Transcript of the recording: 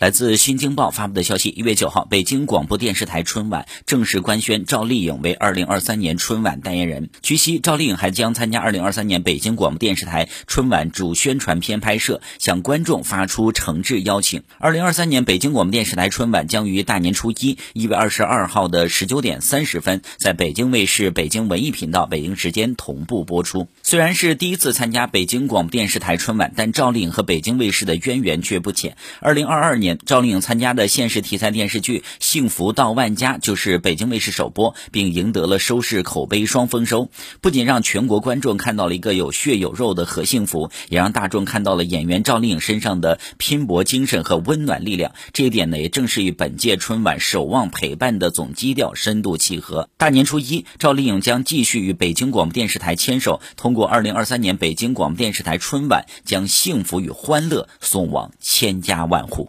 来自《新京报》发布的消息，一月九号，北京广播电视台春晚正式官宣赵丽颖为二零二三年春晚代言人。据悉，赵丽颖还将参加二零二三年北京广播电视台春晚主宣传片拍摄，向观众发出诚挚邀请。二零二三年北京广播电视台春晚将于大年初一，一月二十二号的十九点三十分，在北京卫视北京文艺频道北京时间同步播出。虽然是第一次参加北京广播电视台春晚，但赵丽颖和北京卫视的渊源却不浅。二零二二年。赵丽颖参加的现实题材电视剧《幸福到万家》就是北京卫视首播，并赢得了收视口碑双丰收。不仅让全国观众看到了一个有血有肉的何幸福，也让大众看到了演员赵丽颖身上的拼搏精神和温暖力量。这一点呢，也正是与本届春晚守望陪伴的总基调深度契合。大年初一，赵丽颖将继续与北京广播电视台牵手，通过二零二三年北京广播电视台春晚，将幸福与欢乐送往千家万户。